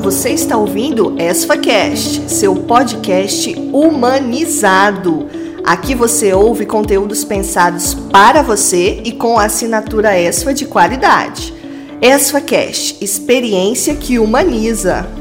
Você está ouvindo EsfaCast, seu podcast humanizado. Aqui você ouve conteúdos pensados para você e com assinatura ESFA de qualidade. EsfaCast, experiência que humaniza.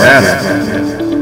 Era.